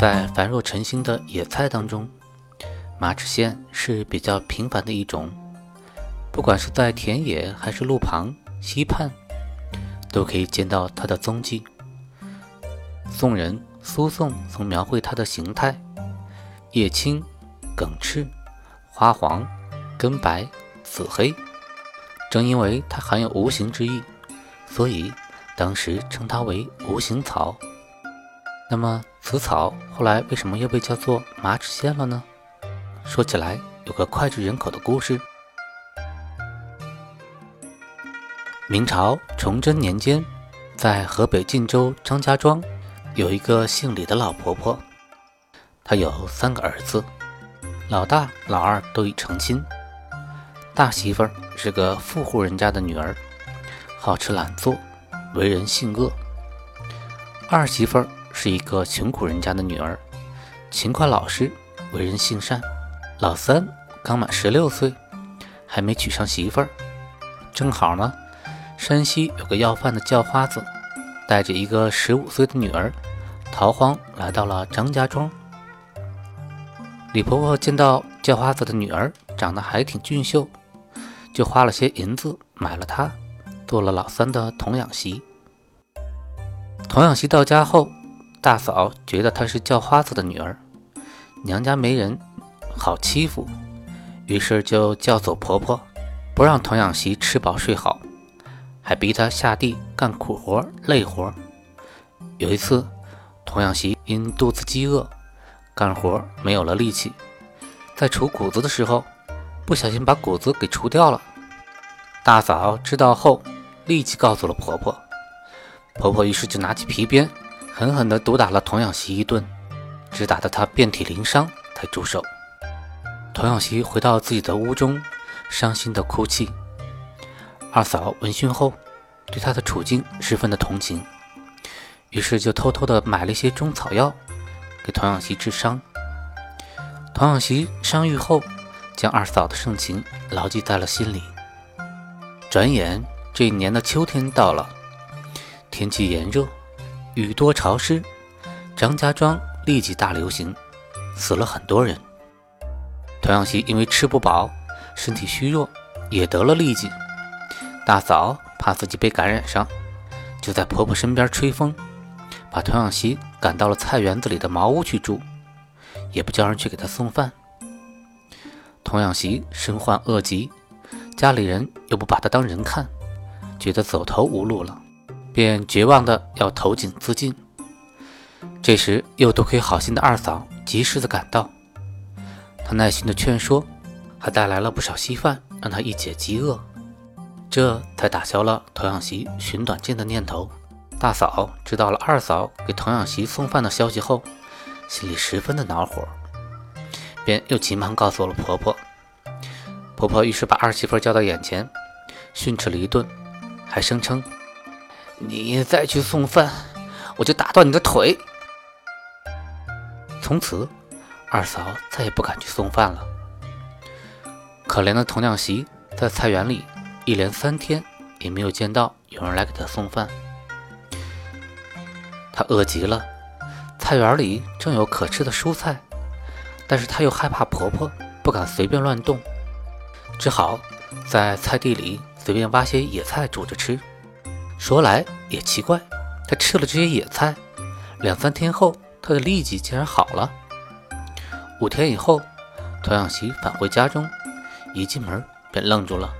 在繁若晨星的野菜当中，马齿苋是比较平凡的一种。不管是在田野还是路旁、溪畔，都可以见到它的踪迹。宋人苏颂曾描绘它的形态：叶青、梗赤、花黄。根白、紫黑，正因为它含有无形之意，所以当时称它为无形草。那么此草后来为什么又被叫做马齿苋了呢？说起来有个脍炙人口的故事。明朝崇祯年间，在河北晋州张家庄，有一个姓李的老婆婆，她有三个儿子，老大、老二都已成亲。大媳妇儿是个富户人家的女儿，好吃懒做，为人性恶。二媳妇儿是一个穷苦人家的女儿，勤快老实，为人性善。老三刚满十六岁，还没娶上媳妇儿。正好呢，山西有个要饭的叫花子，带着一个十五岁的女儿，逃荒来到了张家庄。李婆婆见到叫花子的女儿长得还挺俊秀。就花了些银子买了她，做了老三的童养媳。童养媳到家后，大嫂觉得她是叫花子的女儿，娘家没人，好欺负，于是就叫走婆婆，不让童养媳吃饱睡好，还逼她下地干苦活累活。有一次，童养媳因肚子饥饿，干活没有了力气，在除谷子的时候。不小心把谷子给除掉了，大嫂知道后立即告诉了婆婆，婆婆于是就拿起皮鞭，狠狠地毒打了童养媳一顿，直打得她遍体鳞伤才住手。童养媳回到自己的屋中，伤心地哭泣。二嫂闻讯后，对她的处境十分的同情，于是就偷偷地买了一些中草药给童养媳治伤。童养媳伤愈后。将二嫂的盛情牢记在了心里。转眼这一年的秋天到了，天气炎热，雨多潮湿，张家庄立即大流行，死了很多人。童养媳因为吃不饱，身体虚弱，也得了痢疾。大嫂怕自己被感染上，就在婆婆身边吹风，把童养媳赶到了菜园子里的茅屋去住，也不叫人去给她送饭。童养媳身患恶疾，家里人又不把她当人看，觉得走投无路了，便绝望的要投井自尽。这时，又多亏好心的二嫂及时的赶到，她耐心的劝说，还带来了不少稀饭，让她一解饥饿，这才打消了童养媳寻短见的念头。大嫂知道了二嫂给童养媳送饭的消息后，心里十分的恼火。便又急忙告诉了婆婆，婆婆于是把二媳妇叫到眼前，训斥了一顿，还声称：“你再去送饭，我就打断你的腿。”从此，二嫂再也不敢去送饭了。可怜的童养媳在菜园里一连三天也没有见到有人来给她送饭，她饿极了，菜园里正有可吃的蔬菜。但是她又害怕婆婆，不敢随便乱动，只好在菜地里随便挖些野菜煮着吃。说来也奇怪，他吃了这些野菜，两三天后，他的痢疾竟然好了。五天以后，童养媳返回家中，一进门便愣住了，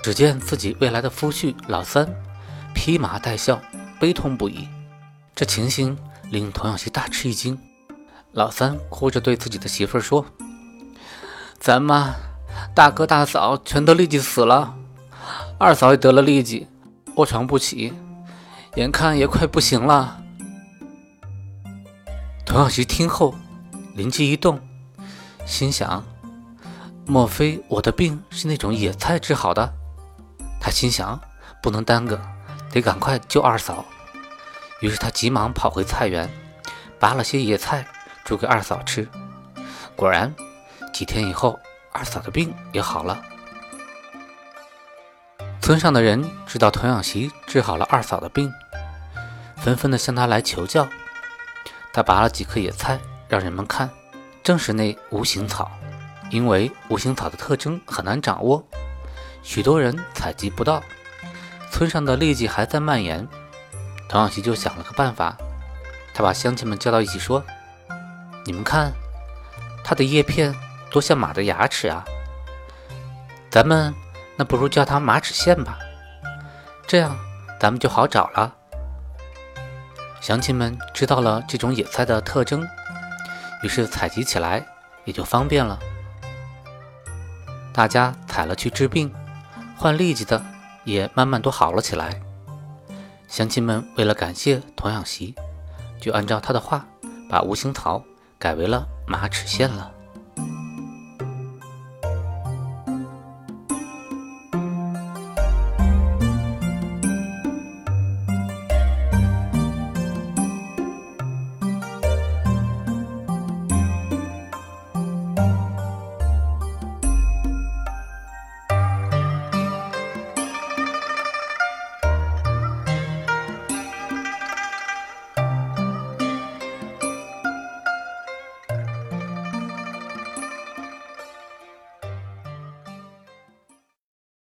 只见自己未来的夫婿老三披麻戴孝，悲痛不已。这情形令童养媳大吃一惊。老三哭着对自己的媳妇儿说：“咱妈、大哥、大嫂全都痢疾死了，二嫂也得了痢疾，卧床不起，眼看也快不行了。”童小希听后，灵机一动，心想：莫非我的病是那种野菜治好的？他心想，不能耽搁，得赶快救二嫂。于是他急忙跑回菜园，拔了些野菜煮给二嫂吃。果然，几天以后，二嫂的病也好了。村上的人知道童养媳治好了二嫂的病，纷纷的向他来求教。他拔了几颗野菜让人们看，正是那无形草。因为无形草的特征很难掌握，许多人采集不到，村上的痢疾还在蔓延。童养媳就想了个办法，他把乡亲们叫到一起说：“你们看，它的叶片多像马的牙齿啊！咱们……”那不如叫它马齿苋吧，这样咱们就好找了。乡亲们知道了这种野菜的特征，于是采集起来也就方便了。大家采了去治病，患痢疾的也慢慢都好了起来。乡亲们为了感谢童养媳，就按照他的话，把无形草改为了马齿苋了。